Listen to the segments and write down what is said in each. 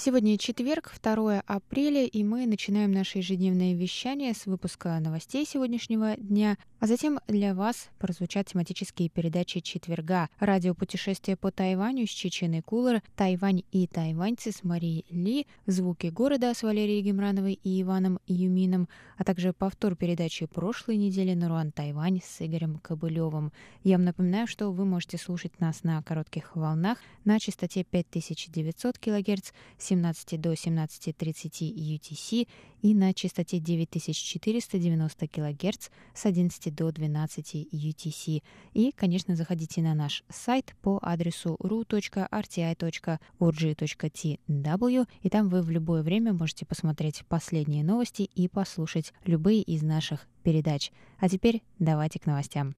Сегодня четверг, 2 апреля, и мы начинаем наше ежедневное вещание с выпуска новостей сегодняшнего дня, а затем для вас прозвучат тематические передачи четверга. Радиопутешествие по Тайваню с Чеченой Кулер, Тайвань и тайваньцы с Марией Ли, звуки города с Валерией Гемрановой и Иваном Юмином, а также повтор передачи прошлой недели Наруан Тайвань с Игорем Кобылевым. Я вам напоминаю, что вы можете слушать нас на коротких волнах на частоте 5900 кГц 17 до 17.30 UTC и на частоте 9490 кГц с 11 до 12 UTC. И, конечно, заходите на наш сайт по адресу ru.rti.org.tw, и там вы в любое время можете посмотреть последние новости и послушать любые из наших передач. А теперь давайте к новостям.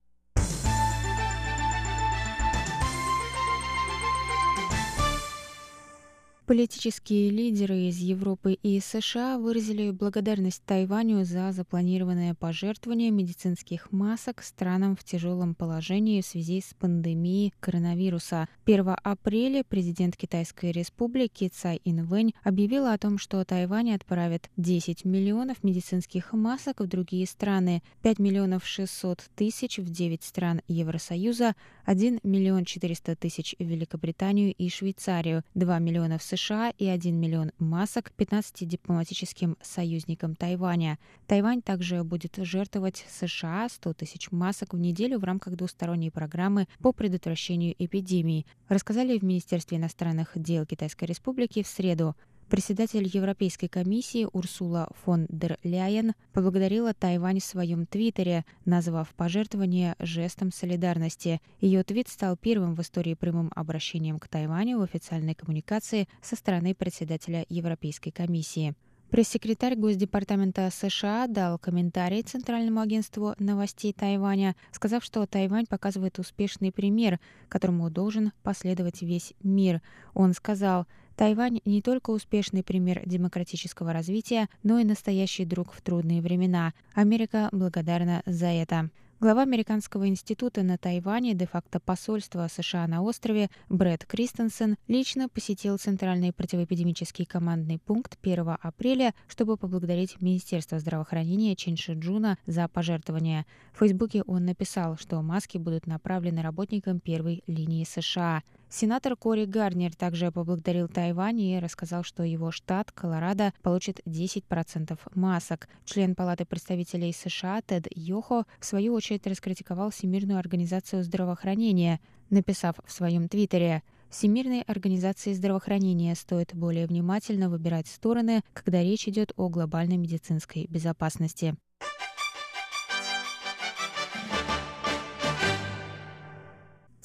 Политические лидеры из Европы и США выразили благодарность Тайваню за запланированное пожертвование медицинских масок странам в тяжелом положении в связи с пандемией коронавируса. 1 апреля президент Китайской республики Цай Инвэнь объявила о том, что Тайвань отправит 10 миллионов медицинских масок в другие страны, 5 миллионов 600 тысяч в 9 стран Евросоюза, 1 миллион 400 тысяч в Великобританию и Швейцарию, 2 миллиона в США, США и 1 миллион масок 15 дипломатическим союзникам Тайваня. Тайвань также будет жертвовать США 100 тысяч масок в неделю в рамках двусторонней программы по предотвращению эпидемии, рассказали в Министерстве иностранных дел Китайской Республики в среду. Председатель Европейской комиссии Урсула фон дер Ляйен поблагодарила Тайвань в своем твиттере, назвав пожертвование жестом солидарности. Ее твит стал первым в истории прямым обращением к Тайваню в официальной коммуникации со стороны председателя Европейской комиссии. Пресс-секретарь Госдепартамента США дал комментарий Центральному агентству новостей Тайваня, сказав, что Тайвань показывает успешный пример, которому должен последовать весь мир. Он сказал, Тайвань не только успешный пример демократического развития, но и настоящий друг в трудные времена. Америка благодарна за это. Глава Американского института на Тайване, де-факто посольства США на острове Брэд Кристенсен лично посетил Центральный противоэпидемический командный пункт 1 апреля, чтобы поблагодарить Министерство здравоохранения Чиншиджуна за пожертвования. В Фейсбуке он написал, что маски будут направлены работникам первой линии США. Сенатор Кори Гарнер также поблагодарил Тайвань и рассказал, что его штат, Колорадо, получит 10% масок. Член Палаты представителей США Тед Йохо в свою очередь раскритиковал Всемирную организацию здравоохранения, написав в своем твиттере Всемирной организации здравоохранения стоит более внимательно выбирать стороны, когда речь идет о глобальной медицинской безопасности.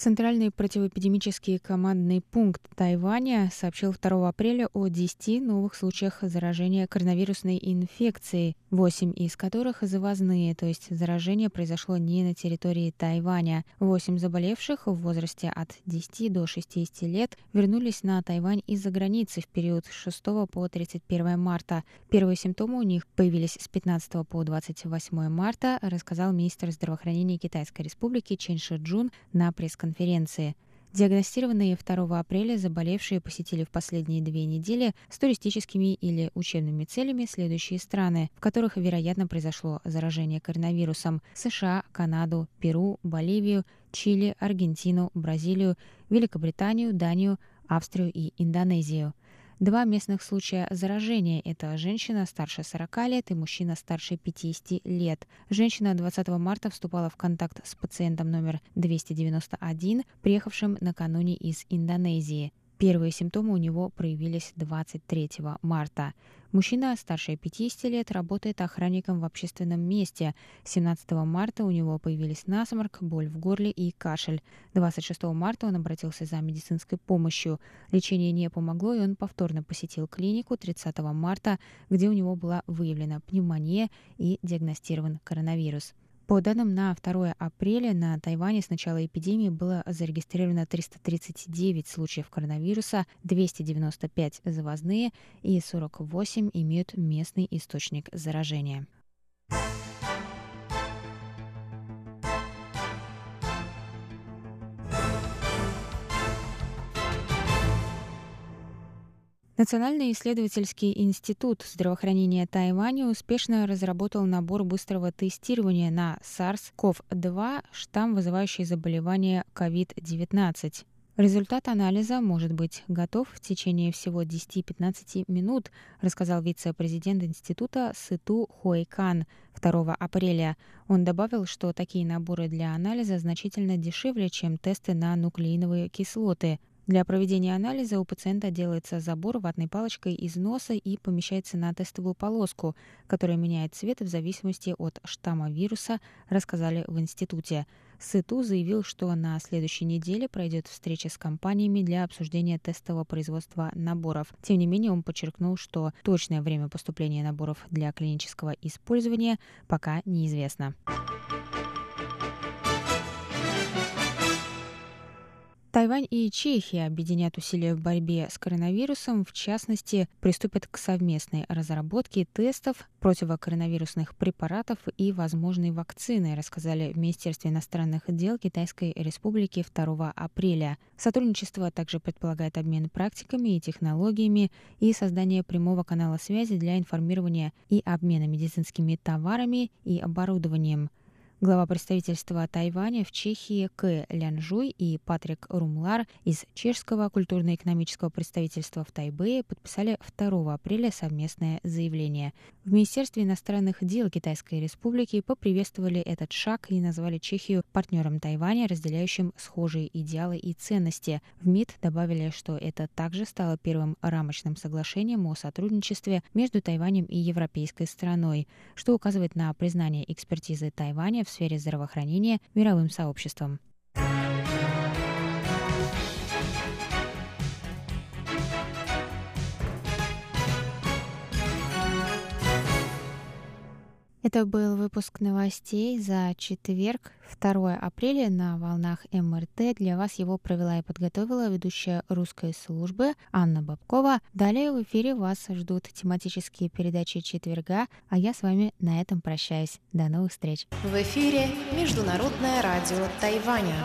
Центральный противоэпидемический командный пункт Тайваня сообщил 2 апреля о 10 новых случаях заражения коронавирусной инфекцией, 8 из которых завозные, то есть заражение произошло не на территории Тайваня. 8 заболевших в возрасте от 10 до 60 лет вернулись на Тайвань из-за границы в период с 6 по 31 марта. Первые симптомы у них появились с 15 по 28 марта, рассказал министр здравоохранения Китайской республики Чен Шиджун на пресс-конференции. Диагностированные 2 апреля заболевшие посетили в последние две недели с туристическими или учебными целями следующие страны, в которых, вероятно, произошло заражение коронавирусом – США, Канаду, Перу, Боливию, Чили, Аргентину, Бразилию, Великобританию, Данию, Австрию и Индонезию – Два местных случая заражения – это женщина старше 40 лет и мужчина старше 50 лет. Женщина 20 марта вступала в контакт с пациентом номер 291, приехавшим накануне из Индонезии. Первые симптомы у него проявились 23 марта. Мужчина старше 50 лет работает охранником в общественном месте. 17 марта у него появились насморк, боль в горле и кашель. 26 марта он обратился за медицинской помощью. Лечение не помогло, и он повторно посетил клинику 30 марта, где у него была выявлена пневмония и диагностирован коронавирус. По данным на 2 апреля на Тайване с начала эпидемии было зарегистрировано 339 случаев коронавируса, 295 завозные и 48 имеют местный источник заражения. Национальный исследовательский институт здравоохранения Тайваня успешно разработал набор быстрого тестирования на SARS-CoV-2, штамм, вызывающий заболевание COVID-19. Результат анализа может быть готов в течение всего 10-15 минут, рассказал вице-президент института Сыту Хуэйкан 2 апреля. Он добавил, что такие наборы для анализа значительно дешевле, чем тесты на нуклеиновые кислоты. Для проведения анализа у пациента делается забор ватной палочкой из носа и помещается на тестовую полоску, которая меняет цвет в зависимости от штамма вируса, рассказали в институте. Сыту заявил, что на следующей неделе пройдет встреча с компаниями для обсуждения тестового производства наборов. Тем не менее, он подчеркнул, что точное время поступления наборов для клинического использования пока неизвестно. Тайвань и Чехия объединят усилия в борьбе с коронавирусом, в частности, приступят к совместной разработке тестов противокоронавирусных препаратов и возможной вакцины, рассказали в Министерстве иностранных дел Китайской Республики 2 апреля. Сотрудничество также предполагает обмен практиками и технологиями и создание прямого канала связи для информирования и обмена медицинскими товарами и оборудованием. Глава представительства Тайваня в Чехии К. Лянжуй и Патрик Румлар из Чешского культурно-экономического представительства в Тайбэе подписали 2 апреля совместное заявление. В Министерстве иностранных дел Китайской Республики поприветствовали этот шаг и назвали Чехию партнером Тайваня, разделяющим схожие идеалы и ценности. В МИД добавили, что это также стало первым рамочным соглашением о сотрудничестве между Тайванем и европейской страной, что указывает на признание экспертизы Тайваня в сфере здравоохранения мировым сообществом. Это был выпуск новостей за четверг, 2 апреля на волнах МРТ. Для вас его провела и подготовила ведущая русской службы Анна Бабкова. Далее в эфире вас ждут тематические передачи четверга, а я с вами на этом прощаюсь. До новых встреч. В эфире Международное радио Тайваня.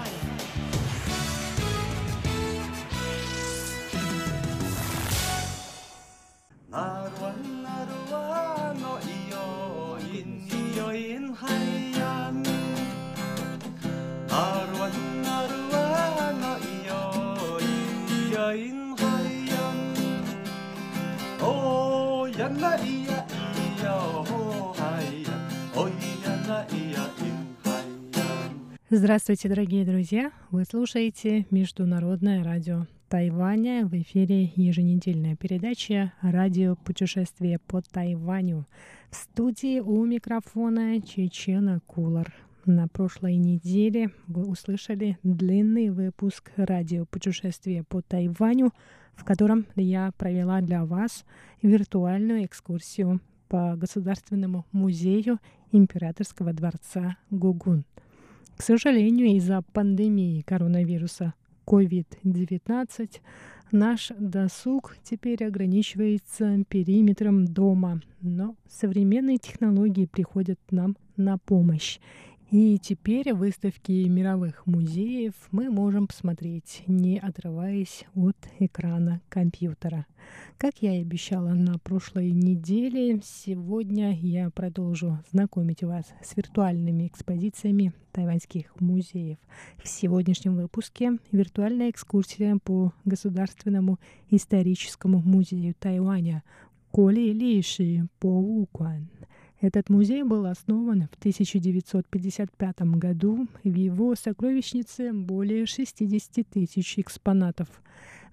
Здравствуйте, дорогие друзья! Вы слушаете Международное радио Тайваня. В эфире еженедельная передача «Радио путешествие по Тайваню». В студии у микрофона Чечена Кулар. На прошлой неделе вы услышали длинный выпуск «Радио путешествие по Тайваню», в котором я провела для вас виртуальную экскурсию по Государственному музею Императорского дворца Гугун – к сожалению, из-за пандемии коронавируса COVID-19 наш досуг теперь ограничивается периметром дома, но современные технологии приходят нам на помощь. И теперь выставки мировых музеев мы можем посмотреть, не отрываясь от экрана компьютера. Как я и обещала на прошлой неделе, сегодня я продолжу знакомить вас с виртуальными экспозициями тайваньских музеев. В сегодняшнем выпуске виртуальная экскурсия по Государственному историческому музею Тайваня Коли Лиши Поукуан. Этот музей был основан в 1955 году. В его сокровищнице более 60 тысяч экспонатов.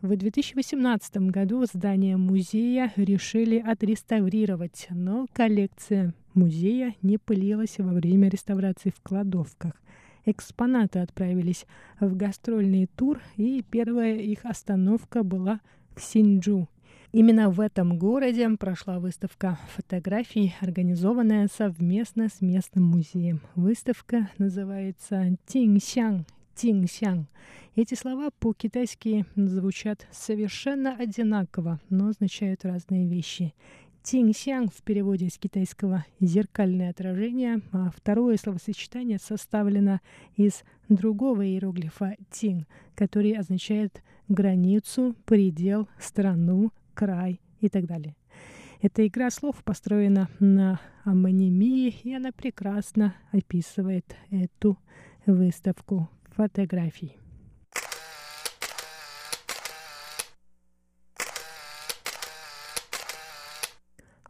В 2018 году здание музея решили отреставрировать, но коллекция музея не пылилась во время реставрации в кладовках. Экспонаты отправились в гастрольный тур, и первая их остановка была в Синджу. Именно в этом городе прошла выставка фотографий, организованная совместно с местным музеем. Выставка называется «Тиньсян», «Тиньсян». Эти слова по-китайски звучат совершенно одинаково, но означают разные вещи. Тиньсян в переводе с китайского «зеркальное отражение», а второе словосочетание составлено из другого иероглифа «тинь», который означает границу, предел, страну, край и так далее. Эта игра слов построена на амонимии, и она прекрасно описывает эту выставку фотографий.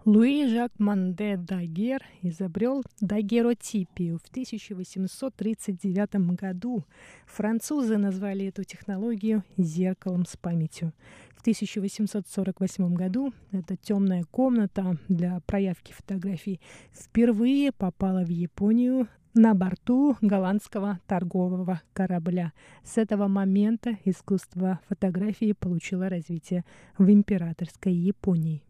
Луи Жак Манде Дагер изобрел дагеротипию в 1839 году. Французы назвали эту технологию «зеркалом с памятью». В 1848 году эта темная комната для проявки фотографий впервые попала в Японию на борту голландского торгового корабля. С этого момента искусство фотографии получило развитие в императорской Японии.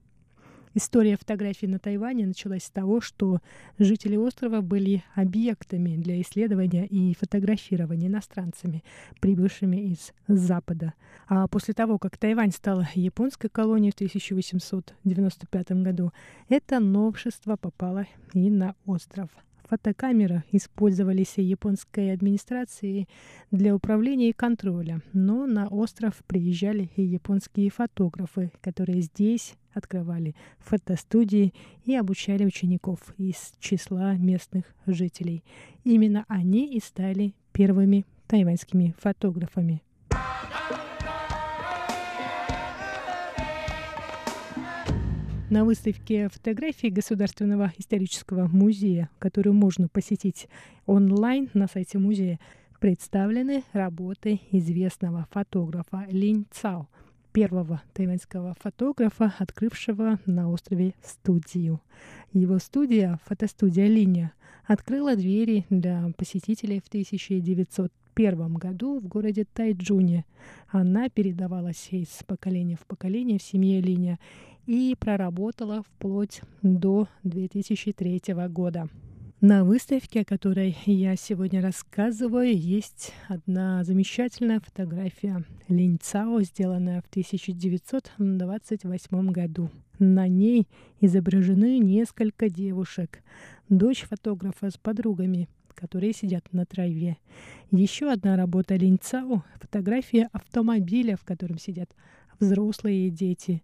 История фотографий на Тайване началась с того, что жители острова были объектами для исследования и фотографирования иностранцами, прибывшими из Запада. А после того, как Тайвань стала японской колонией в 1895 году, это новшество попало и на остров. Фотокамеры использовались японской администрацией для управления и контроля, но на остров приезжали и японские фотографы, которые здесь открывали фотостудии и обучали учеников из числа местных жителей. Именно они и стали первыми тайваньскими фотографами. На выставке фотографий Государственного исторического музея, которую можно посетить онлайн на сайте музея, представлены работы известного фотографа Линь Цао, первого тайваньского фотографа, открывшего на острове студию. Его студия, фотостудия «Линия», открыла двери для посетителей в 1901 году в городе Тайджуне. Она передавалась из поколения в поколение в семье Линия и проработала вплоть до 2003 года. На выставке, о которой я сегодня рассказываю, есть одна замечательная фотография Линь Цао, сделанная в 1928 году. На ней изображены несколько девушек, дочь фотографа с подругами, которые сидят на траве. Еще одна работа Линь Цао — фотография автомобиля, в котором сидят взрослые дети.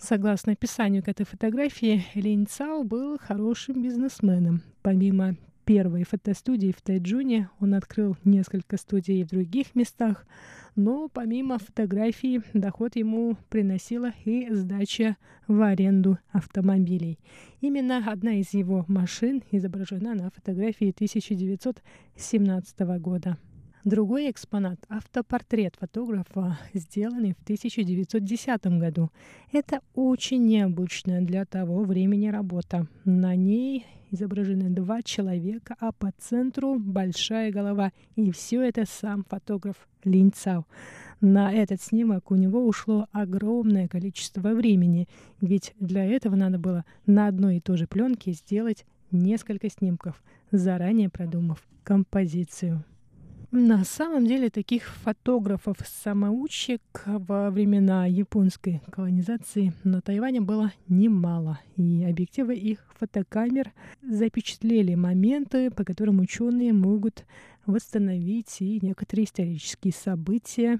Согласно описанию к этой фотографии, Линь Цао был хорошим бизнесменом. Помимо первой фотостудии в Тайджуне, он открыл несколько студий в других местах, но помимо фотографий доход ему приносила и сдача в аренду автомобилей. Именно одна из его машин изображена на фотографии 1917 года. Другой экспонат — автопортрет фотографа, сделанный в 1910 году. Это очень необычная для того времени работа. На ней изображены два человека, а по центру большая голова. И все это сам фотограф Линь Цао. На этот снимок у него ушло огромное количество времени, ведь для этого надо было на одной и той же пленке сделать несколько снимков, заранее продумав композицию. На самом деле таких фотографов-самоучек во времена японской колонизации на Тайване было немало, и объективы их фотокамер запечатлели моменты, по которым ученые могут восстановить и некоторые исторические события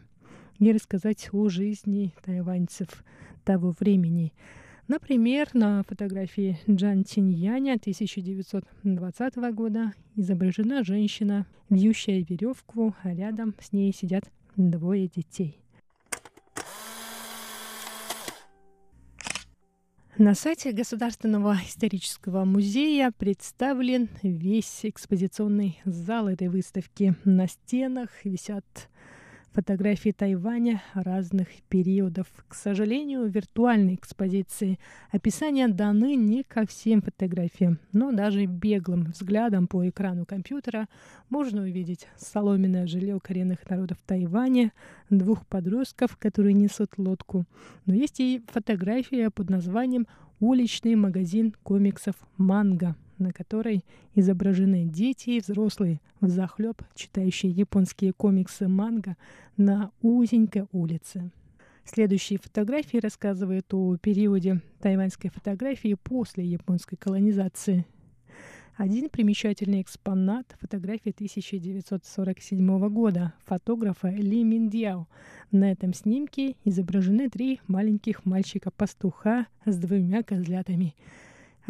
и рассказать о жизни тайваньцев того времени. Например, на фотографии Джан Чиньяня 1920 года изображена женщина, вьющая веревку, а рядом с ней сидят двое детей. На сайте Государственного исторического музея представлен весь экспозиционный зал этой выставки. На стенах висят фотографии Тайваня разных периодов. К сожалению, виртуальной экспозиции описания даны не ко всем фотографиям, но даже беглым взглядом по экрану компьютера можно увидеть соломенное жилье коренных народов Тайваня, двух подростков, которые несут лодку. Но есть и фотография под названием «Уличный магазин комиксов «Манго», на которой изображены дети и взрослые в захлеб, читающие японские комиксы манго на узенькой улице. Следующие фотографии рассказывают о периоде тайваньской фотографии после японской колонизации. Один примечательный экспонат — фотография 1947 года фотографа Ли Миндяо. На этом снимке изображены три маленьких мальчика-пастуха с двумя козлятами —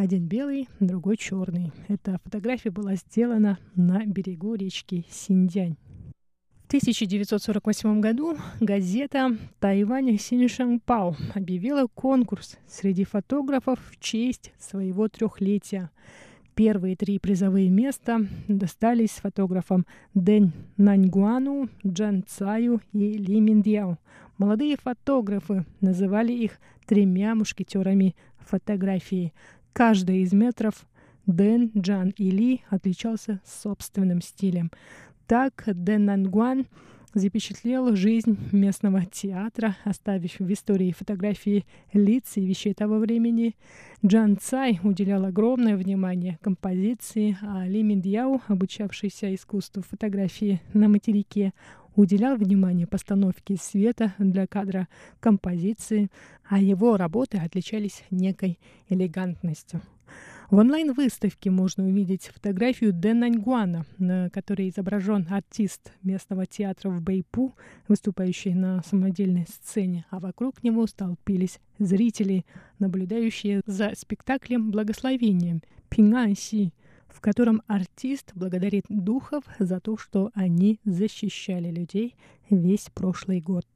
один белый, другой черный. Эта фотография была сделана на берегу речки Синьцзянь. В 1948 году газета «Тайвань Синьшанпао» объявила конкурс среди фотографов в честь своего трехлетия. Первые три призовые места достались фотографам Дэн Наньгуану, Джан Цаю и Ли Миндяо. Молодые фотографы называли их тремя мушкетерами фотографии. Каждый из метров Дэн, Джан и Ли отличался собственным стилем. Так Дэн Нангуан запечатлел жизнь местного театра, оставив в истории фотографии лиц и вещей того времени. Джан Цай уделял огромное внимание композиции, а Ли Миндьяо, обучавшийся искусству фотографии на материке, уделял внимание постановке света для кадра композиции, а его работы отличались некой элегантностью. В онлайн-выставке можно увидеть фотографию Дэн Наньгуана, на которой изображен артист местного театра в Бэйпу, выступающий на самодельной сцене, а вокруг него столпились зрители, наблюдающие за спектаклем «Благословением» Пинганси, в котором артист благодарит духов за то, что они защищали людей весь прошлый год.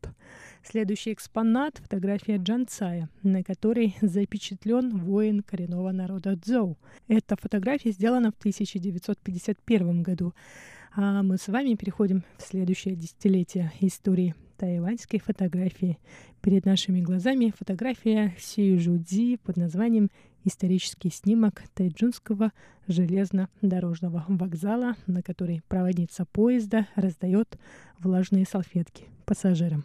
Следующий экспонат — фотография Джанцая, на которой запечатлен воин коренного народа Цзоу. Эта фотография сделана в 1951 году. А мы с вами переходим в следующее десятилетие истории тайваньской фотографии. Перед нашими глазами фотография Си Жуди под названием исторический снимок тайджунского железнодорожного вокзала, на который проводница поезда раздает влажные салфетки пассажирам.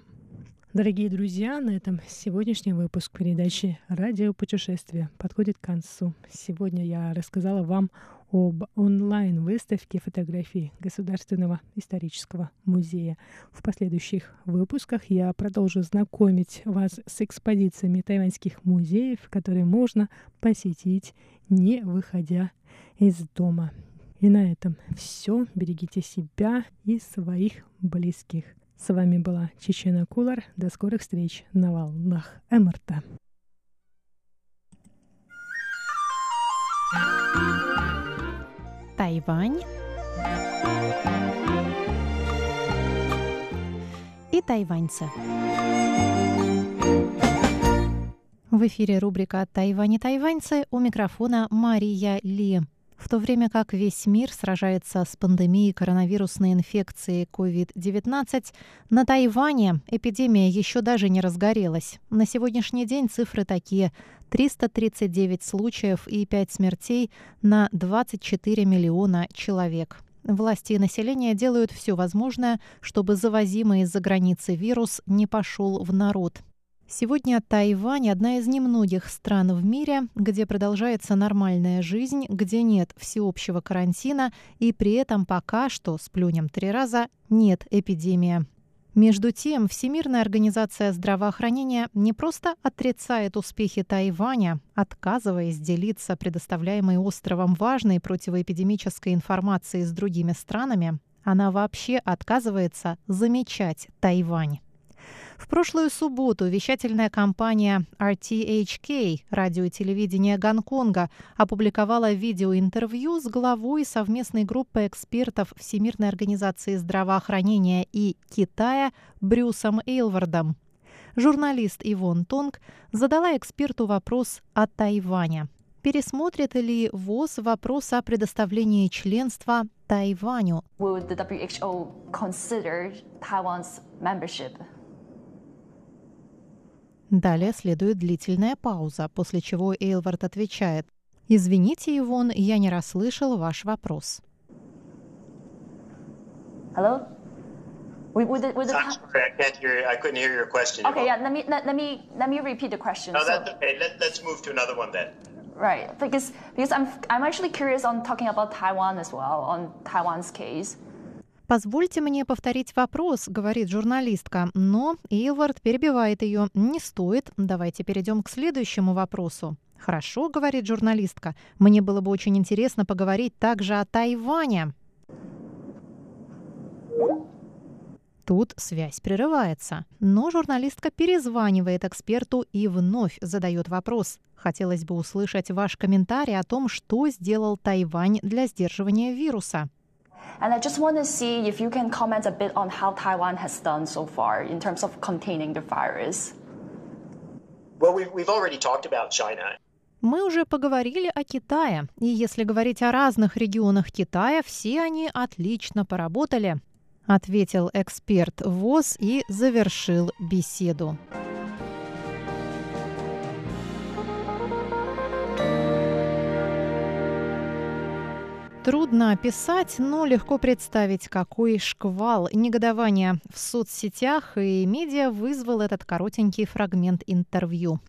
Дорогие друзья, на этом сегодняшний выпуск передачи «Радио путешествия» подходит к концу. Сегодня я рассказала вам об онлайн-выставке фотографий Государственного исторического музея. В последующих выпусках я продолжу знакомить вас с экспозициями тайваньских музеев, которые можно посетить, не выходя из дома. И на этом все. Берегите себя и своих близких. С вами была Чечена Кулар. До скорых встреч на волнах МРТ. Тайвань и тайваньцы. В эфире рубрика «Тайвань и тайваньцы» у микрофона Мария Ли. В то время как весь мир сражается с пандемией коронавирусной инфекции COVID-19, на Тайване эпидемия еще даже не разгорелась. На сегодняшний день цифры такие. 339 случаев и 5 смертей на 24 миллиона человек. Власти и население делают все возможное, чтобы завозимый из-за границы вирус не пошел в народ. Сегодня Тайвань – одна из немногих стран в мире, где продолжается нормальная жизнь, где нет всеобщего карантина и при этом пока что, сплюнем три раза, нет эпидемии. Между тем, Всемирная организация здравоохранения не просто отрицает успехи Тайваня, отказываясь делиться предоставляемой островом важной противоэпидемической информацией с другими странами, она вообще отказывается замечать Тайвань. В прошлую субботу вещательная компания RTHK, радио и телевидение Гонконга, опубликовала видеоинтервью с главой совместной группы экспертов Всемирной организации здравоохранения и Китая Брюсом Эйлвардом. Журналист Ивон Тонг задала эксперту вопрос о Тайване. пересмотрит ли ВОЗ вопрос о предоставлении членства Тайваню? Далее следует длительная пауза, после чего Эйлвард отвечает. «Извините, Ивон, я не расслышал ваш вопрос». Hello? We, with the, with the I'm sorry, I can't hear. I couldn't hear your question. Okay, yeah. Let me let, let me let me repeat the question. No, so, that's okay. Let, let's move to another one then. Right, because because I'm I'm actually curious on talking about Taiwan as well on Taiwan's case. «Позвольте мне повторить вопрос», — говорит журналистка, но Эйлвард перебивает ее. «Не стоит. Давайте перейдем к следующему вопросу». «Хорошо», — говорит журналистка. «Мне было бы очень интересно поговорить также о Тайване». Тут связь прерывается. Но журналистка перезванивает эксперту и вновь задает вопрос. Хотелось бы услышать ваш комментарий о том, что сделал Тайвань для сдерживания вируса. And I just want to see if you can comment a bit on how Taiwan has done so far in terms of containing the virus. Well, we've already talked about China. Мы уже поговорили о Китае, и если говорить о разных регионах Китая, все они отлично поработали ответил эксперт ВОЗ и завершил беседу. Трудно описать, но легко представить, какой шквал негодования в соцсетях и медиа вызвал этот коротенький фрагмент интервью.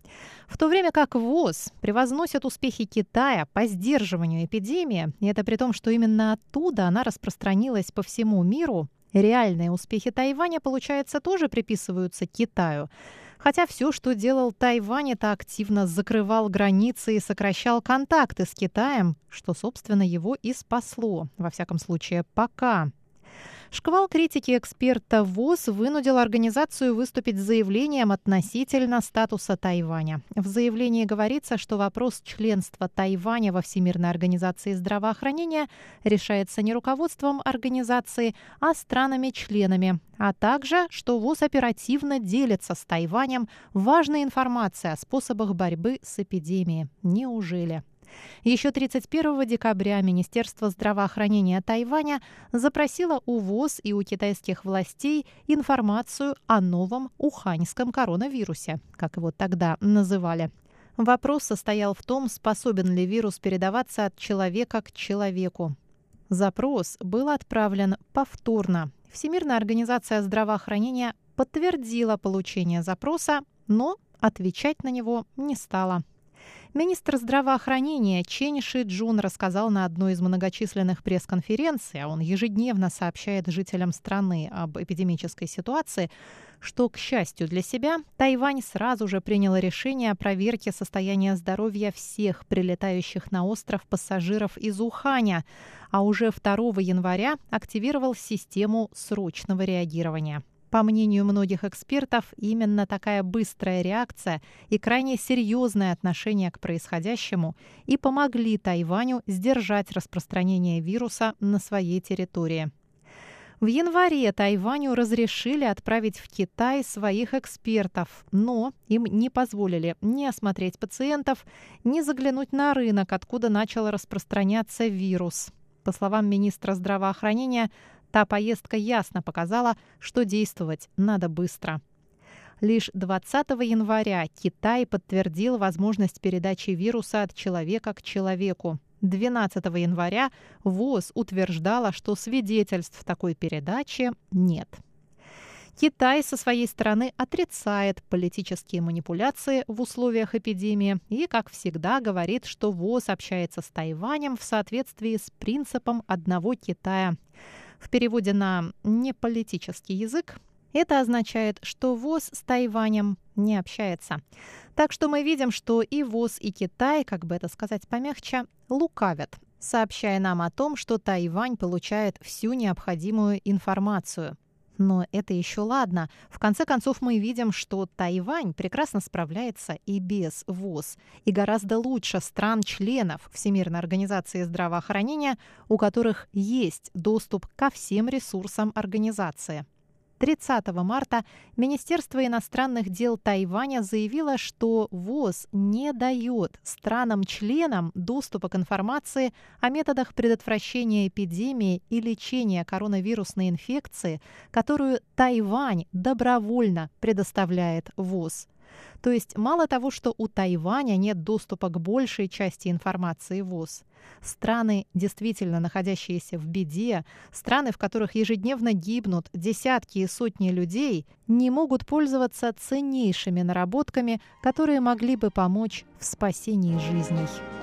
В то время как ВОЗ превозносит успехи Китая по сдерживанию эпидемии, и это при том, что именно оттуда она распространилась по всему миру, Реальные успехи Тайваня, получается, тоже приписываются Китаю. Хотя все, что делал Тайвань, это активно закрывал границы и сокращал контакты с Китаем, что, собственно, его и спасло, во всяком случае, пока. Шквал критики эксперта ВОЗ вынудил организацию выступить с заявлением относительно статуса Тайваня. В заявлении говорится, что вопрос членства Тайваня во Всемирной организации здравоохранения решается не руководством организации, а странами-членами, а также, что ВОЗ оперативно делится с Тайванем важной информацией о способах борьбы с эпидемией. Неужели? Еще 31 декабря Министерство здравоохранения Тайваня запросило у ВОЗ и у китайских властей информацию о новом уханьском коронавирусе, как его тогда называли. Вопрос состоял в том, способен ли вирус передаваться от человека к человеку. Запрос был отправлен повторно. Всемирная организация здравоохранения подтвердила получение запроса, но отвечать на него не стала. Министр здравоохранения Чен Ши Джун рассказал на одной из многочисленных пресс-конференций, а он ежедневно сообщает жителям страны об эпидемической ситуации, что, к счастью для себя, Тайвань сразу же принял решение о проверке состояния здоровья всех прилетающих на остров пассажиров из Уханя, а уже 2 января активировал систему срочного реагирования. По мнению многих экспертов, именно такая быстрая реакция и крайне серьезное отношение к происходящему и помогли Тайваню сдержать распространение вируса на своей территории. В январе Тайваню разрешили отправить в Китай своих экспертов, но им не позволили ни осмотреть пациентов, ни заглянуть на рынок, откуда начал распространяться вирус. По словам министра здравоохранения, Та поездка ясно показала, что действовать надо быстро. Лишь 20 января Китай подтвердил возможность передачи вируса от человека к человеку. 12 января ВОЗ утверждала, что свидетельств такой передачи нет. Китай со своей стороны отрицает политические манипуляции в условиях эпидемии и, как всегда, говорит, что ВОЗ общается с Тайванем в соответствии с принципом одного Китая. В переводе на неполитический язык это означает, что ВОЗ с Тайванем не общается. Так что мы видим, что и ВОЗ, и Китай, как бы это сказать помягче, лукавят, сообщая нам о том, что Тайвань получает всю необходимую информацию. Но это еще ладно. В конце концов, мы видим, что Тайвань прекрасно справляется и без ВОЗ, и гораздо лучше стран-членов Всемирной организации здравоохранения, у которых есть доступ ко всем ресурсам организации. 30 марта Министерство иностранных дел Тайваня заявило, что ВОЗ не дает странам-членам доступа к информации о методах предотвращения эпидемии и лечения коронавирусной инфекции, которую Тайвань добровольно предоставляет ВОЗ. То есть мало того, что у Тайваня нет доступа к большей части информации ВОЗ, страны, действительно находящиеся в беде, страны, в которых ежедневно гибнут десятки и сотни людей, не могут пользоваться ценнейшими наработками, которые могли бы помочь в спасении жизней.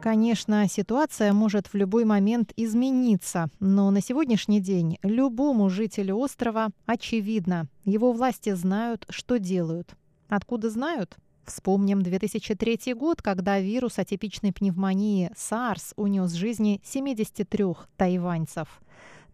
Конечно, ситуация может в любой момент измениться, но на сегодняшний день любому жителю острова очевидно, его власти знают, что делают. Откуда знают? Вспомним 2003 год, когда вирус атипичной пневмонии SARS унес жизни 73 тайваньцев.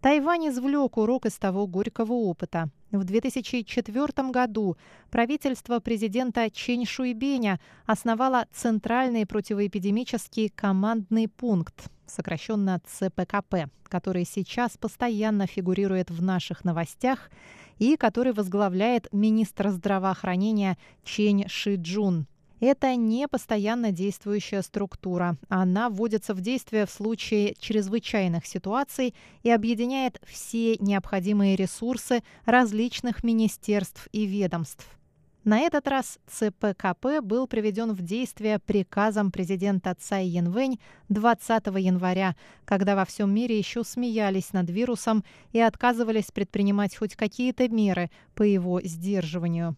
Тайвань извлек урок из того горького опыта. В 2004 году правительство президента Чень Шуйбеня основало Центральный противоэпидемический командный пункт, сокращенно ЦПКП, который сейчас постоянно фигурирует в наших новостях и который возглавляет министр здравоохранения Чень Шиджун. Это не постоянно действующая структура. Она вводится в действие в случае чрезвычайных ситуаций и объединяет все необходимые ресурсы различных министерств и ведомств. На этот раз ЦПКП был приведен в действие приказом президента Цай Янвэнь 20 января, когда во всем мире еще смеялись над вирусом и отказывались предпринимать хоть какие-то меры по его сдерживанию.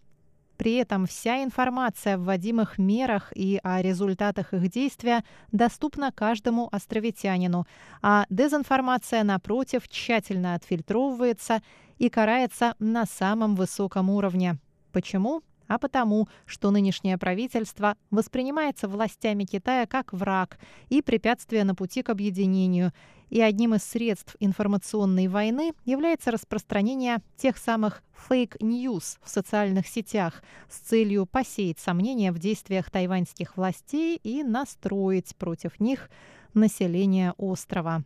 При этом вся информация о вводимых мерах и о результатах их действия доступна каждому островитянину, а дезинформация, напротив, тщательно отфильтровывается и карается на самом высоком уровне. Почему? а потому, что нынешнее правительство воспринимается властями Китая как враг и препятствие на пути к объединению, и одним из средств информационной войны является распространение тех самых fake news в социальных сетях с целью посеять сомнения в действиях тайваньских властей и настроить против них население острова.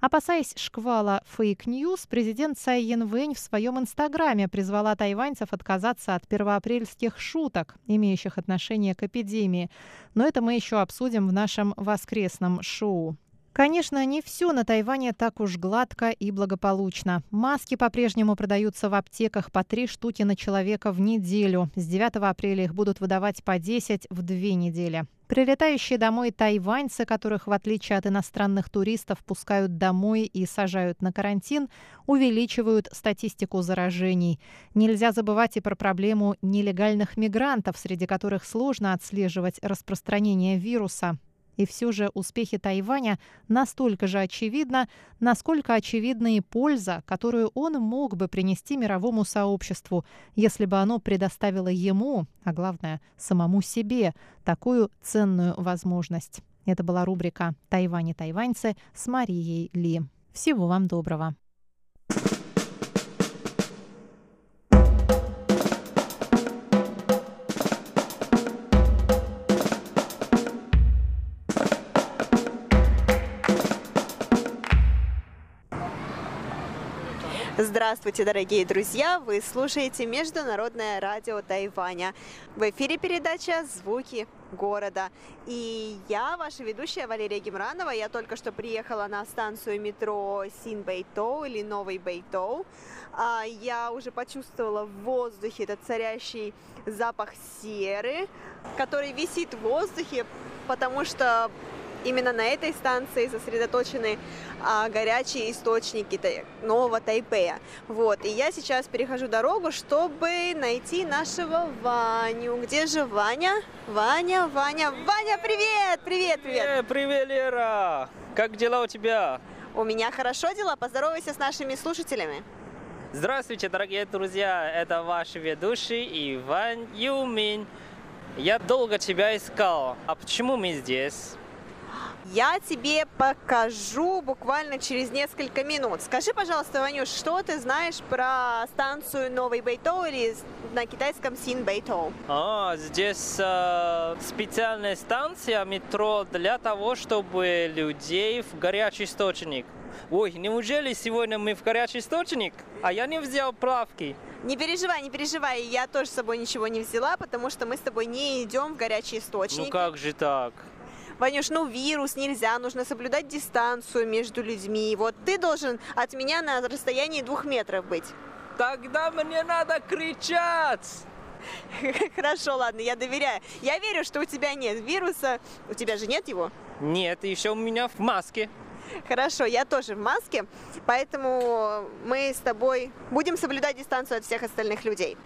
Опасаясь шквала fake news, президент Цай Инвэнь в своем инстаграме призвала тайваньцев отказаться от первоапрельских шуток, имеющих отношение к эпидемии. Но это мы еще обсудим в нашем воскресном шоу. Конечно, не все на Тайване так уж гладко и благополучно. Маски по-прежнему продаются в аптеках по три штуки на человека в неделю. С 9 апреля их будут выдавать по 10 в две недели. Прилетающие домой тайваньцы, которых, в отличие от иностранных туристов, пускают домой и сажают на карантин, увеличивают статистику заражений. Нельзя забывать и про проблему нелегальных мигрантов, среди которых сложно отслеживать распространение вируса. И все же успехи Тайваня настолько же очевидны, насколько очевидна и польза, которую он мог бы принести мировому сообществу, если бы оно предоставило ему, а главное, самому себе, такую ценную возможность. Это была рубрика «Тайвань и тайваньцы» с Марией Ли. Всего вам доброго. Здравствуйте, дорогие друзья! Вы слушаете Международное радио Тайваня. В эфире передача «Звуки города». И я, ваша ведущая Валерия Гемранова. Я только что приехала на станцию метро Син Бэйтоу или Новый Бэйтоу. А, я уже почувствовала в воздухе этот царящий запах серы, который висит в воздухе, потому что именно на этой станции сосредоточены горячие источники нового Тайпея. Вот, и я сейчас перехожу дорогу, чтобы найти нашего Ваню. Где же Ваня? Ваня, Ваня, Ваня, привет, привет, привет. Э, привет, Лера. Как дела у тебя? У меня хорошо дела. Поздоровайся с нашими слушателями. Здравствуйте, дорогие друзья. Это ваш ведущий Иван Юмин. Я долго тебя искал. А почему мы здесь? Я тебе покажу буквально через несколько минут. Скажи, пожалуйста, Ванюш, что ты знаешь про станцию Новый Бейто или на китайском Син Бейто? А, здесь э, специальная станция метро для того, чтобы людей в горячий источник. Ой, неужели сегодня мы в горячий источник? А я не взял плавки. Не переживай, не переживай, я тоже с собой ничего не взяла, потому что мы с тобой не идем в горячий источник. Ну как же так? Ванюш, ну вирус нельзя, нужно соблюдать дистанцию между людьми. Вот ты должен от меня на расстоянии двух метров быть. Тогда мне надо кричать. Хорошо, ладно, я доверяю. Я верю, что у тебя нет вируса. У тебя же нет его? Нет, еще у меня в маске. Хорошо, я тоже в маске, поэтому мы с тобой будем соблюдать дистанцию от всех остальных людей.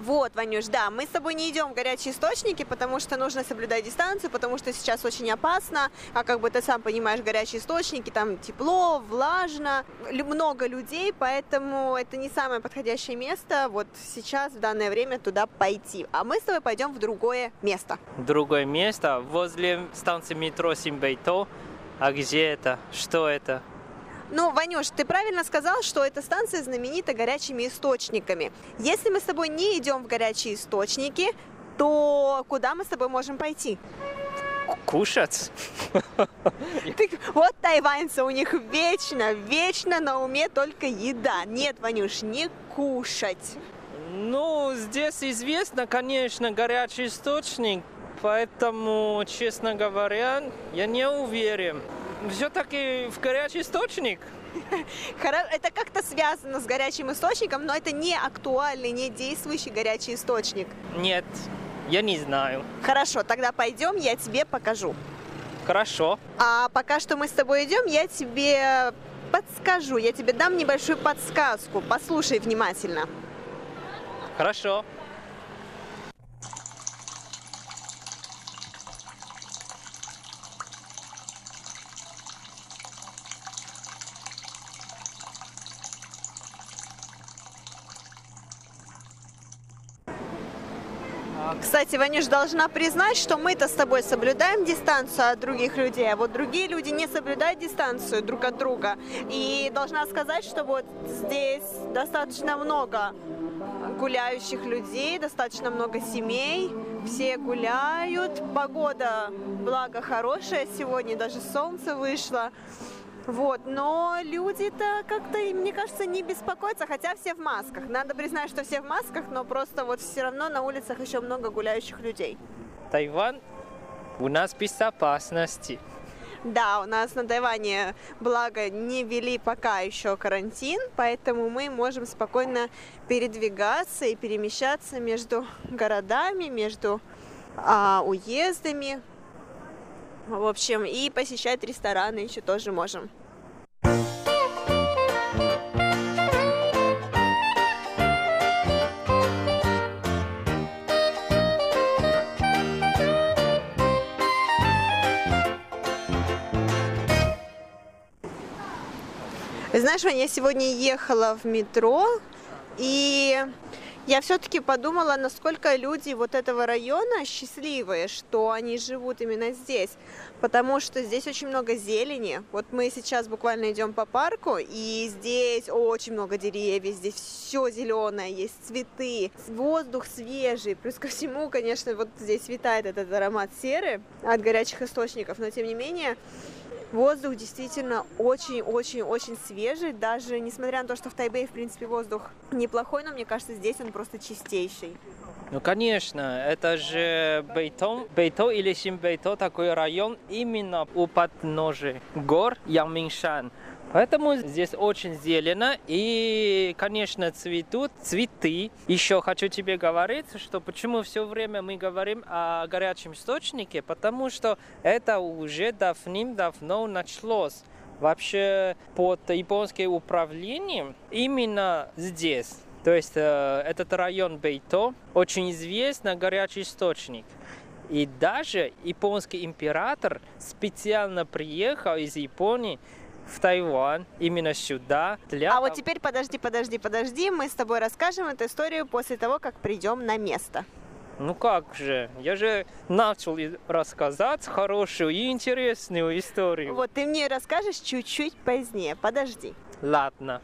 Вот, Ванюш, да, мы с тобой не идем в горячие источники, потому что нужно соблюдать дистанцию, потому что сейчас очень опасно, а как бы ты сам понимаешь, горячие источники, там тепло, влажно, много людей, поэтому это не самое подходящее место вот сейчас, в данное время, туда пойти. А мы с тобой пойдем в другое место. Другое место возле станции метро Симбейто. А где это? Что это? Ну, Ванюш, ты правильно сказал, что эта станция знаменита горячими источниками. Если мы с тобой не идем в горячие источники, то куда мы с тобой можем пойти? Кушать? Ты, вот тайваньцы, у них вечно, вечно на уме только еда. Нет, Ванюш, не кушать. Ну, здесь известно, конечно, горячий источник, поэтому, честно говоря, я не уверен. Все-таки в горячий источник. Это как-то связано с горячим источником, но это не актуальный, не действующий горячий источник. Нет, я не знаю. Хорошо, тогда пойдем, я тебе покажу. Хорошо. А пока что мы с тобой идем, я тебе подскажу, я тебе дам небольшую подсказку. Послушай внимательно. Хорошо. Кстати, Ванюш, должна признать, что мы-то с тобой соблюдаем дистанцию от других людей, а вот другие люди не соблюдают дистанцию друг от друга. И должна сказать, что вот здесь достаточно много гуляющих людей, достаточно много семей, все гуляют, погода, благо, хорошая сегодня, даже солнце вышло. Вот, но люди-то как-то, мне кажется, не беспокоятся, хотя все в масках. Надо признать, что все в масках, но просто вот все равно на улицах еще много гуляющих людей. Тайвань у нас безопасности. Да, у нас на Тайване, благо, не ввели пока еще карантин, поэтому мы можем спокойно передвигаться и перемещаться между городами, между а, уездами. В общем, и посещать рестораны еще тоже можем. Знаешь, Ваня, я сегодня ехала в метро, и я все-таки подумала, насколько люди вот этого района счастливые, что они живут именно здесь, потому что здесь очень много зелени. Вот мы сейчас буквально идем по парку, и здесь очень много деревьев, здесь все зеленое, есть цветы, воздух свежий, плюс ко всему, конечно, вот здесь витает этот аромат серы от горячих источников, но тем не менее Воздух действительно очень-очень-очень свежий, даже несмотря на то, что в Тайбэе, в принципе, воздух неплохой, но мне кажется, здесь он просто чистейший. Ну, конечно, это же Бейтон, Бейто или Симбейто, такой район именно у подножия гор Яминшан. Поэтому здесь очень зелено и, конечно, цветут цветы. Еще хочу тебе говорить, что почему все время мы говорим о горячем источнике, потому что это уже давным-давно началось. Вообще под японским управлением именно здесь. То есть э, этот район Бейто очень известный горячий источник. И даже японский император специально приехал из Японии в Тайвань, именно сюда. Для а вот теперь подожди, подожди, подожди, мы с тобой расскажем эту историю после того, как придем на место. Ну как же, я же начал рассказать хорошую и интересную историю. Вот ты мне расскажешь чуть-чуть позднее, подожди. Ладно.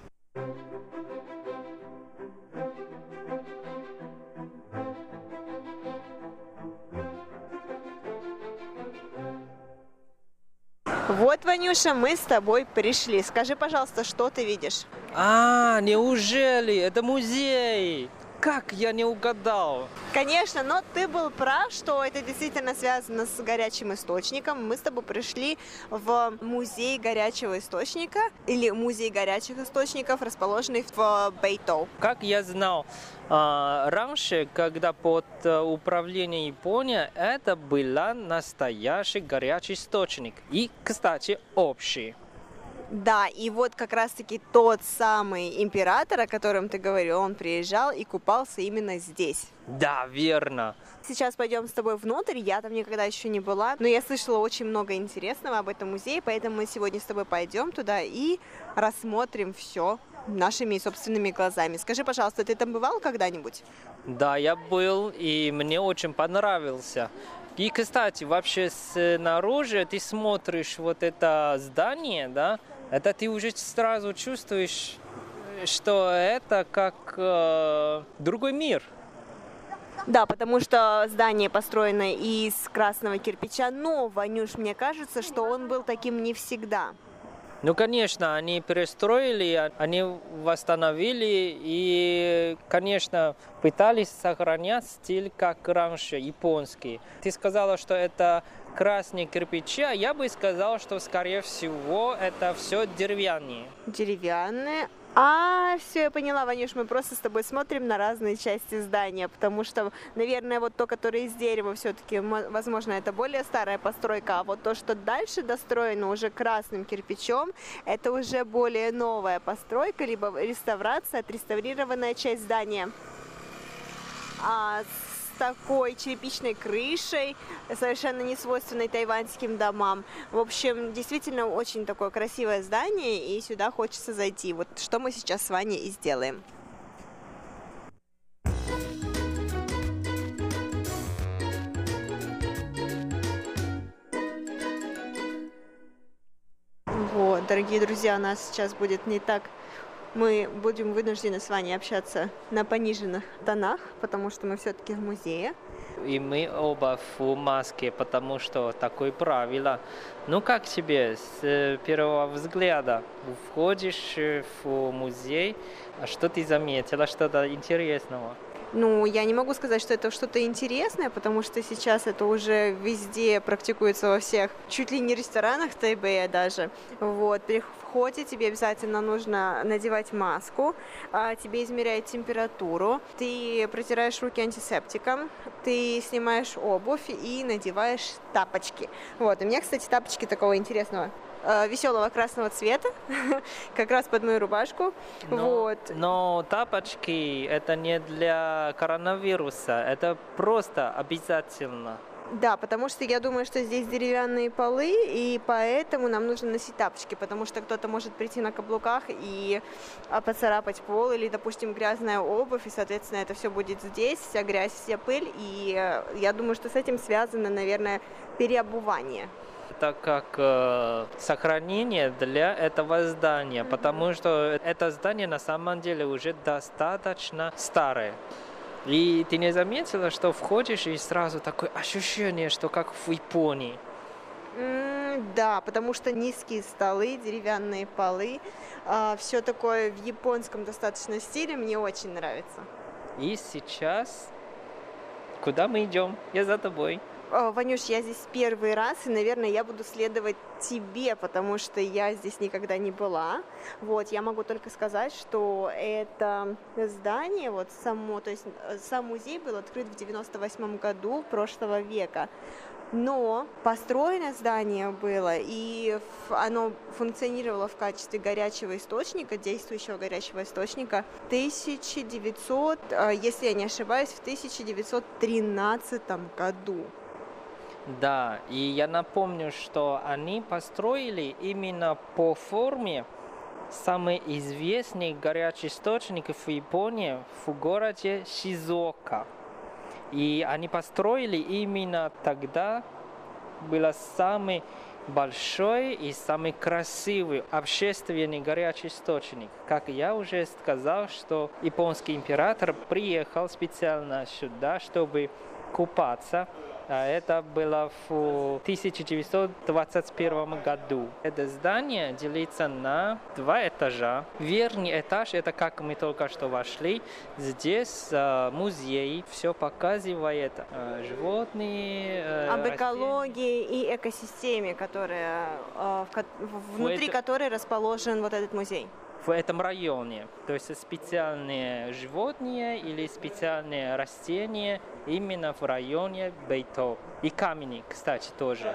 Вот, Ванюша, мы с тобой пришли. Скажи, пожалуйста, что ты видишь? А, неужели? Это музей. Как я не угадал? Конечно, но ты был прав, что это действительно связано с горячим источником. Мы с тобой пришли в музей горячего источника или музей горячих источников, расположенный в Бейтоу. Как я знал, а, раньше, когда под э, управлением Японии, это был настоящий горячий источник. И, кстати, общий. Да, и вот как раз-таки тот самый император, о котором ты говорил, он приезжал и купался именно здесь. Да, верно. Сейчас пойдем с тобой внутрь, я там никогда еще не была, но я слышала очень много интересного об этом музее, поэтому мы сегодня с тобой пойдем туда и рассмотрим все нашими собственными глазами. Скажи, пожалуйста, ты там бывал когда-нибудь? Да, я был, и мне очень понравился. И, кстати, вообще снаружи ты смотришь вот это здание, да, это ты уже сразу чувствуешь, что это как э, другой мир. Да, потому что здание построено из красного кирпича, но, Ванюш, мне кажется, что он был таким не всегда. Ну, конечно, они перестроили, они восстановили и, конечно, пытались сохранять стиль, как раньше, японский. Ты сказала, что это красные кирпичи, а я бы сказал, что, скорее всего, это все деревянные. Деревянные? А, все, я поняла, Ванюш, мы просто с тобой смотрим на разные части здания, потому что, наверное, вот то, которое из дерева, все-таки, возможно, это более старая постройка, а вот то, что дальше достроено уже красным кирпичом, это уже более новая постройка, либо реставрация, отреставрированная часть здания. А такой черепичной крышей, совершенно не свойственной тайваньским домам. В общем, действительно очень такое красивое здание, и сюда хочется зайти. Вот что мы сейчас с Ваней и сделаем. Вот, дорогие друзья, у нас сейчас будет не так мы будем вынуждены с вами общаться на пониженных тонах, потому что мы все-таки в музее. И мы оба в маске, потому что такое правило. Ну как тебе с первого взгляда? Входишь в музей, а что ты заметила, что-то интересного? Ну, я не могу сказать, что это что-то интересное, потому что сейчас это уже везде практикуется во всех, чуть ли не ресторанах Тайбэя даже. Вот, при входе тебе обязательно нужно надевать маску, а, тебе измеряют температуру, ты протираешь руки антисептиком, ты снимаешь обувь и надеваешь тапочки. Вот, у меня, кстати, тапочки такого интересного Э, веселого красного цвета, как раз под мою рубашку. Но, вот. но тапочки это не для коронавируса, это просто обязательно. Да, потому что я думаю, что здесь деревянные полы, и поэтому нам нужно носить тапочки, потому что кто-то может прийти на каблуках и а, поцарапать пол, или, допустим, грязная обувь, и, соответственно, это все будет здесь, вся грязь, вся пыль, и э, я думаю, что с этим связано, наверное, переобувание это как э, сохранение для этого здания, потому что это здание на самом деле уже достаточно старое. И ты не заметила, что входишь и сразу такое ощущение, что как в Японии. Mm, да, потому что низкие столы, деревянные полы, э, все такое в японском достаточно стиле, мне очень нравится. И сейчас куда мы идем? Я за тобой. Ванюш, я здесь первый раз, и, наверное, я буду следовать тебе, потому что я здесь никогда не была. Вот, я могу только сказать, что это здание, вот само, то есть э, сам музей был открыт в 98 году прошлого века. Но построено здание было, и оно функционировало в качестве горячего источника, действующего горячего источника 1900, э, если я не ошибаюсь, в 1913 году. Да, и я напомню, что они построили именно по форме самый известный горячий источник в Японии в городе Шизока. И они построили именно тогда, было самый большой и самый красивый общественный горячий источник. Как я уже сказал, что японский император приехал специально сюда, чтобы купаться а это было в 1921 году. Это здание делится на два этажа. Верхний этаж, это как мы только что вошли, здесь э, музей, все показывает э, животные. Э, Об растения. экологии и экосистеме, которая, э, в, внутри это... которой расположен вот этот музей в этом районе. То есть специальные животные или специальные растения именно в районе Бейто. И камни, кстати, тоже.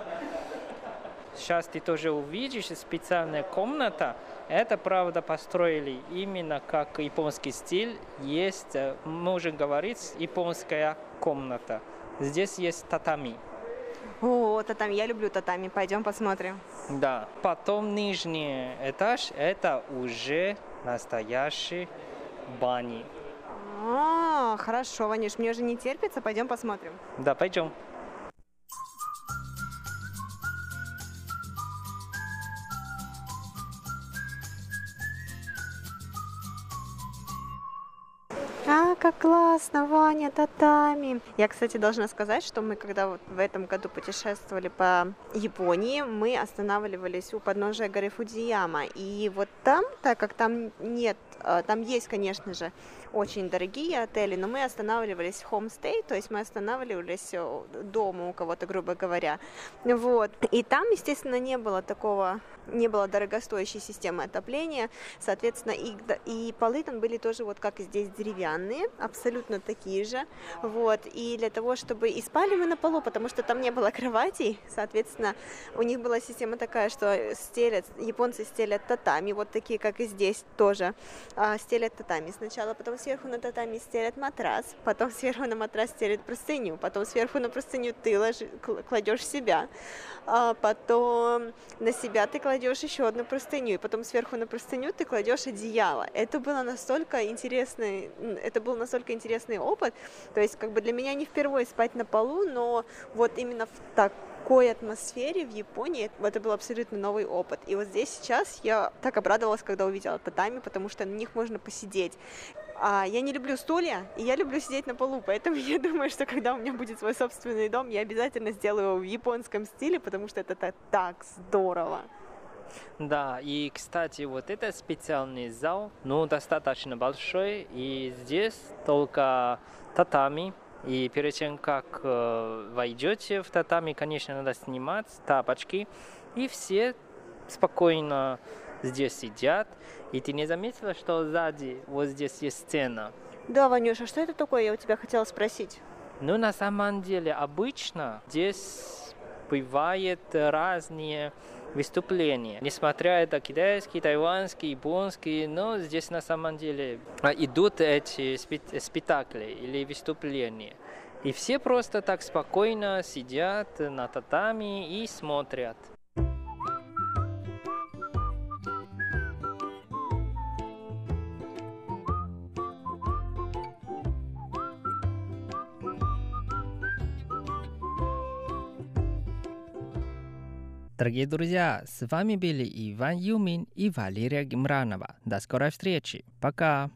Сейчас ты тоже увидишь специальная комната. Это, правда, построили именно как японский стиль. Есть, э, можем говорить, японская комната. Здесь есть татами. О, татами, я люблю татами. Пойдем посмотрим. Да. Потом нижний этаж, это уже настоящие бани. А, хорошо, Ванюш, мне уже не терпится, пойдем посмотрим. Да, пойдем. Как классно, Ваня, татами. Я, кстати, должна сказать, что мы, когда вот в этом году путешествовали по Японии, мы останавливались у подножия горы Фудзияма. И вот там, так как там нет, а, там есть, конечно же, очень дорогие отели, но мы останавливались в homestay, то есть мы останавливались э, дома у кого-то, грубо говоря. Вот. И там, естественно, не было такого, не было дорогостоящей системы отопления, соответственно, и, и полы там были тоже вот как здесь деревянные, абсолютно такие же, вот, и для того, чтобы, и спали мы на полу, потому что там не было кроватей, соответственно, у них была система такая, что стелят, японцы стелят татами, вот такие, как и здесь тоже, а, стелят татами сначала, потом сверху на татами стелят матрас, потом сверху на матрас стелят простыню, потом сверху на простыню ты ложи, кладешь себя, а потом на себя ты кладешь еще одну простыню, и потом сверху на простыню ты кладешь одеяло. Это было настолько интересный, это был настолько интересный опыт, то есть как бы для меня не впервые спать на полу, но вот именно в так такой атмосфере в Японии это был абсолютно новый опыт. И вот здесь сейчас я так обрадовалась, когда увидела татами, потому что на них можно посидеть. А я не люблю стулья, и я люблю сидеть на полу, поэтому я думаю, что когда у меня будет свой собственный дом, я обязательно сделаю его в японском стиле, потому что это так здорово. Да, и, кстати, вот это специальный зал, ну, достаточно большой, и здесь только татами, и перед тем, как э, войдете в татами, конечно, надо снимать тапочки. И все спокойно здесь сидят. И ты не заметила, что сзади вот здесь есть стена? Да, Ванюша, что это такое? Я у тебя хотела спросить. Ну, на самом деле, обычно здесь бывают разные выступления. Несмотря это китайский, тайванский, японский, но здесь на самом деле а, идут эти спектакли или выступления. И все просто так спокойно сидят на татами и смотрят. Дорогие друзья, с вами были Иван Юмин и Валерия Гимранова. До скорой встречи. Пока.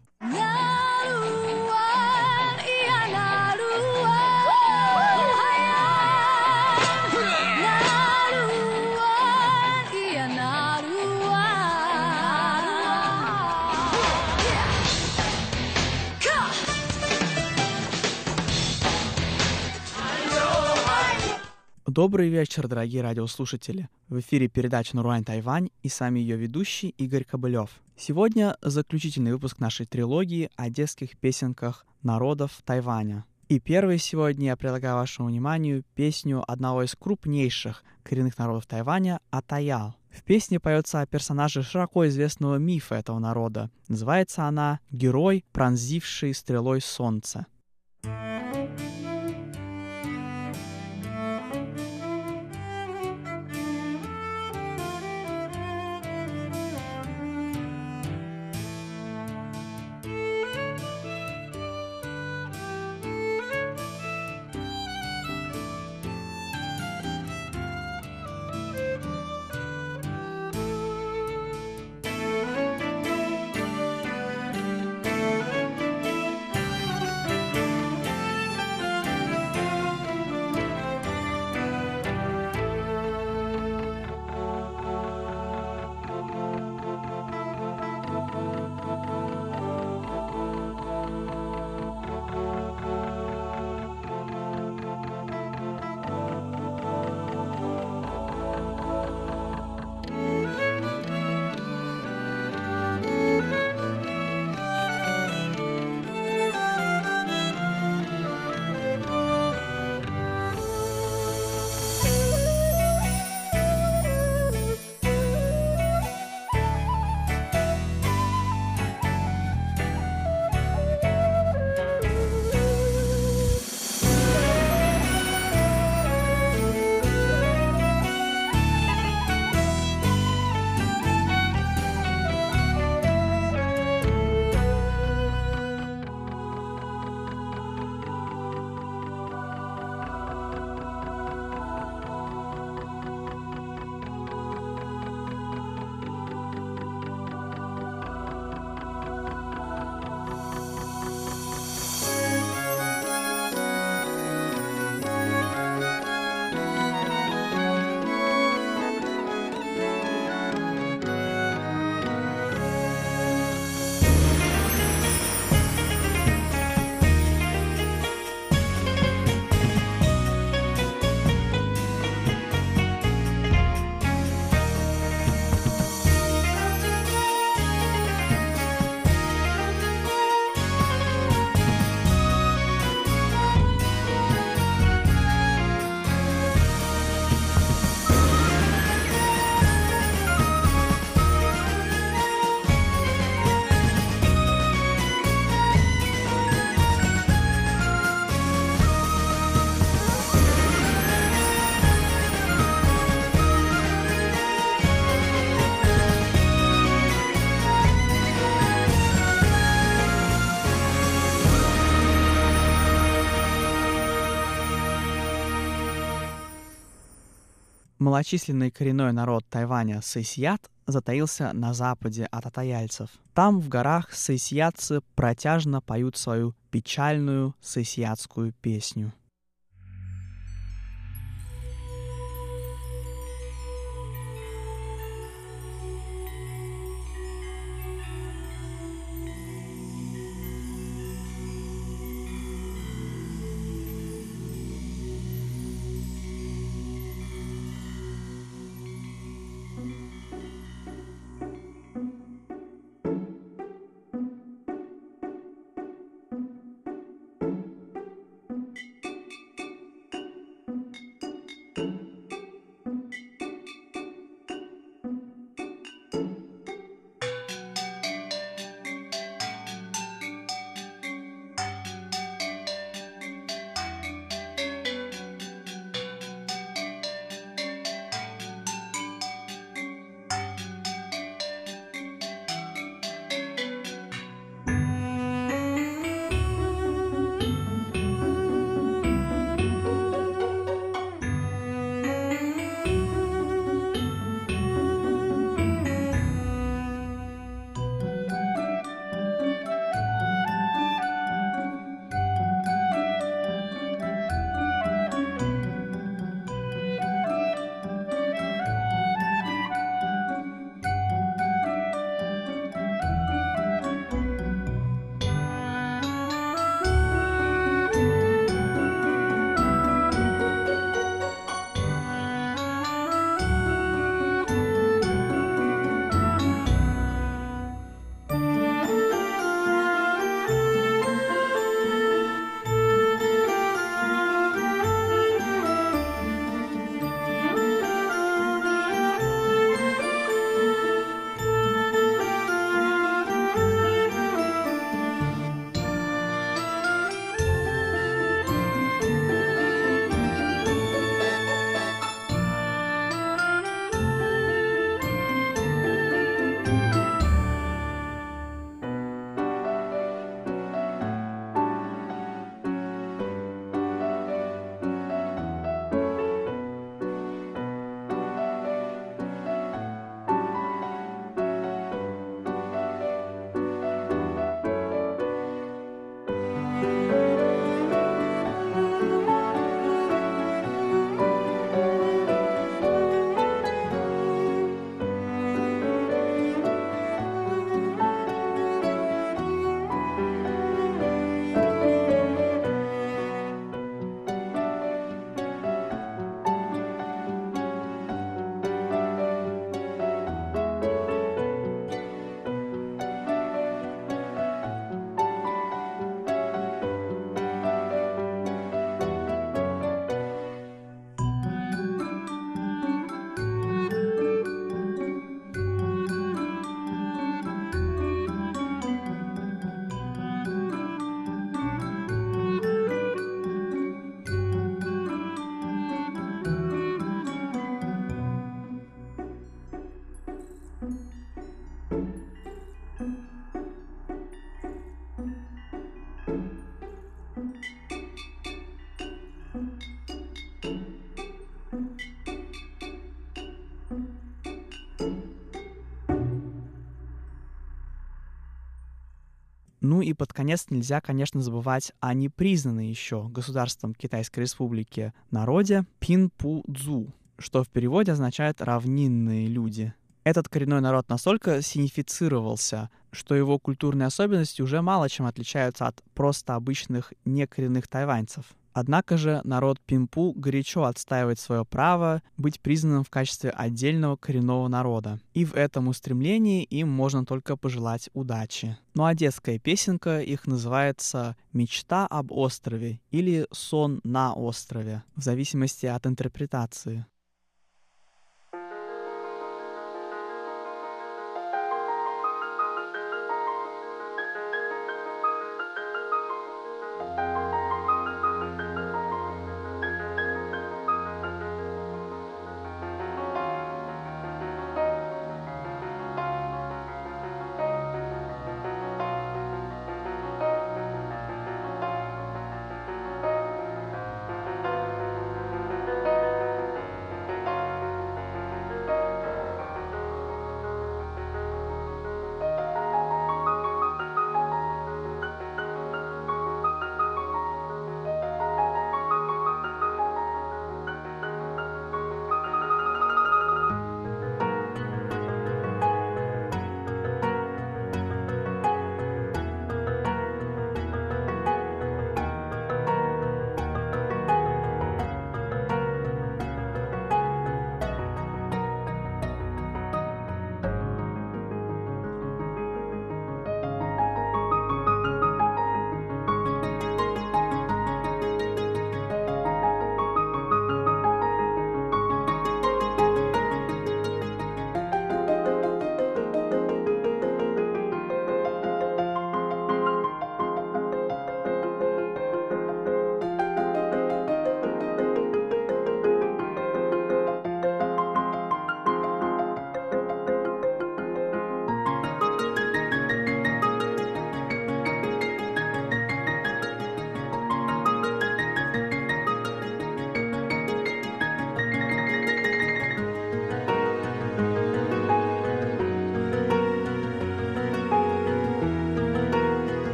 Добрый вечер, дорогие радиослушатели. В эфире передача «Наруань Тайвань» и сами ее ведущий Игорь Кобылев. Сегодня заключительный выпуск нашей трилогии о детских песенках народов Тайваня. И первый сегодня я предлагаю вашему вниманию песню одного из крупнейших коренных народов Тайваня Атаял. В песне поется о персонаже широко известного мифа этого народа. Называется она «Герой, пронзивший стрелой солнце». Малочисленный коренной народ Тайваня Сайсият затаился на западе от атаяльцев. Там, в горах, сайсиятцы протяжно поют свою печальную сайсиятскую песню. Ну и под конец нельзя, конечно, забывать о непризнанной еще государством Китайской Республики народе Пинпу-дзу, что в переводе означает «равнинные люди». Этот коренной народ настолько синифицировался, что его культурные особенности уже мало чем отличаются от просто обычных некоренных тайваньцев — Однако же народ Пимпу горячо отстаивает свое право быть признанным в качестве отдельного коренного народа. И в этом устремлении им можно только пожелать удачи. Ну а детская песенка их называется «Мечта об острове» или «Сон на острове», в зависимости от интерпретации.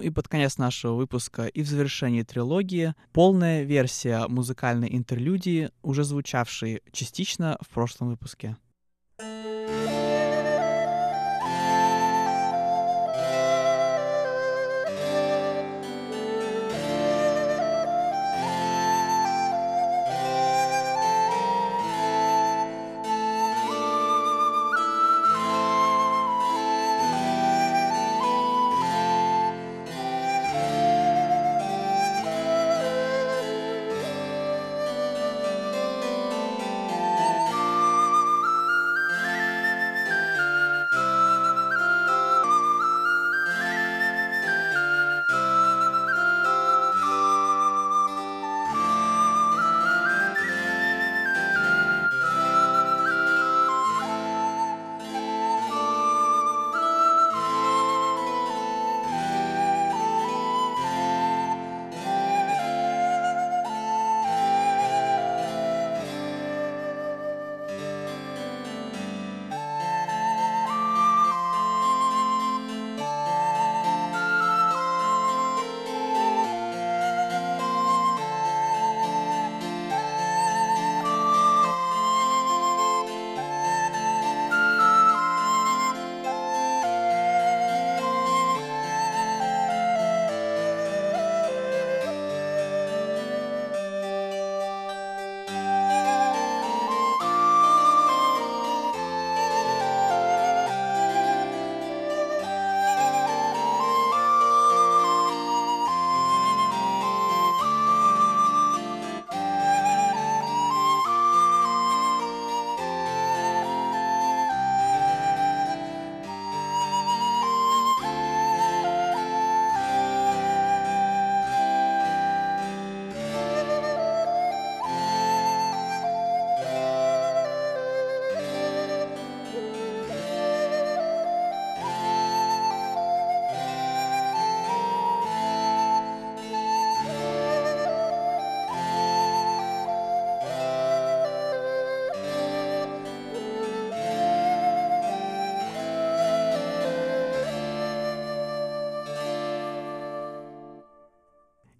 И под конец нашего выпуска и в завершении трилогии полная версия музыкальной интерлюдии, уже звучавшей частично в прошлом выпуске.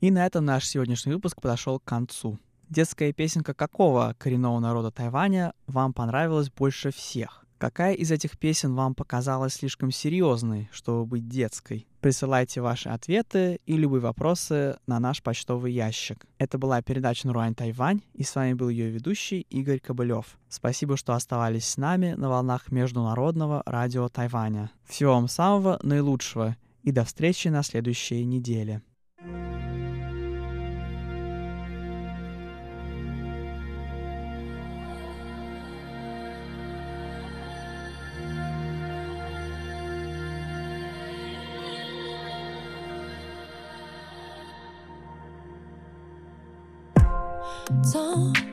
И на этом наш сегодняшний выпуск подошел к концу. Детская песенка какого коренного народа Тайваня вам понравилась больше всех? Какая из этих песен вам показалась слишком серьезной, чтобы быть детской? Присылайте ваши ответы и любые вопросы на наш почтовый ящик. Это была передача Наруань Тайвань, и с вами был ее ведущий Игорь Кобылев. Спасибо, что оставались с нами на волнах Международного радио Тайваня. Всего вам самого наилучшего и до встречи на следующей неделе. 走。